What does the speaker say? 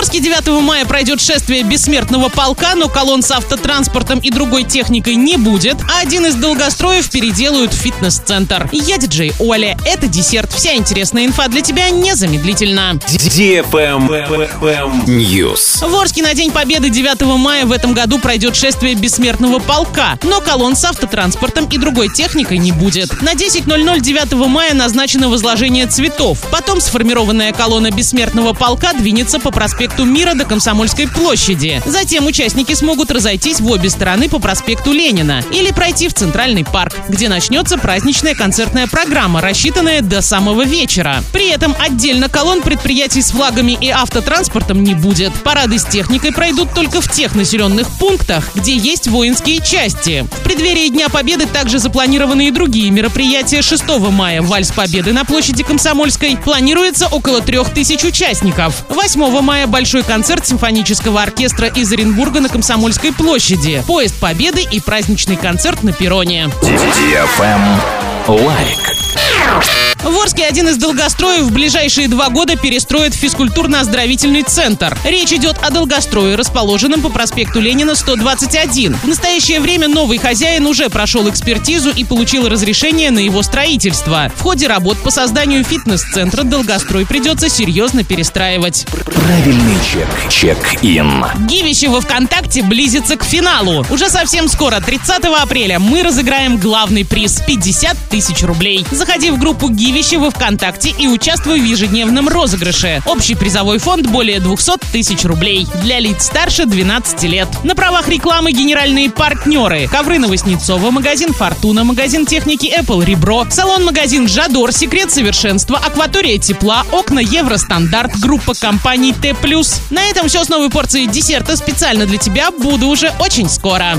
Орске 9 мая пройдет шествие бессмертного полка, но колонн с автотранспортом и другой техникой не будет, а один из долгостроев переделают в фитнес-центр. Я диджей Оля. Это десерт. Вся интересная инфа для тебя незамедлительно. News. В Орске на День Победы 9 мая в этом году пройдет шествие бессмертного полка, но колонн с автотранспортом и другой техникой не будет. На 10.00 9 мая назначено возложение цветов. Потом сформированная колонна бессмертного полка двинется по проспекту Мира до Комсомольской площади. Затем участники смогут разойтись в обе стороны по проспекту Ленина или пройти в Центральный парк, где начнется праздничная концертная программа, рассчитанная до самого вечера. При этом отдельно колонн предприятий с флагами и автотранспортом не будет. Парады с техникой пройдут только в тех населенных пунктах, где есть воинские части. В преддверии Дня Победы также запланированы и другие мероприятия. 6 мая Вальс Победы на площади Комсомольской планируется около трех тысяч участников. 8 мая большой концерт симфонического оркестра из Оренбурга на Комсомольской площади. Поезд Победы и праздничный концерт на перроне. Лайк. В Орске один из долгостроев в ближайшие два года перестроит физкультурно-оздоровительный центр. Речь идет о долгострое, расположенном по проспекту Ленина 121. В настоящее время новый хозяин уже прошел экспертизу и получил разрешение на его строительство. В ходе работ по созданию фитнес-центра долгострой придется серьезно перестраивать. Правильный чек. Чек-ин. Гивище во ВКонтакте близится к финалу. Уже совсем скоро, 30 апреля, мы разыграем главный приз – 50 тысяч рублей. Заходи в группу Гивище во ВКонтакте и участвуй в ежедневном розыгрыше. Общий призовой фонд более 200 тысяч рублей. Для лиц старше 12 лет. На правах рекламы генеральные партнеры. Ковры Новоснецова, магазин Фортуна, магазин техники Apple Ребро, салон-магазин Жадор, Секрет совершенства, Акватория тепла, окна Евростандарт, группа компаний Т+. На этом все с новой порцией десерта специально для тебя. Буду уже очень скоро.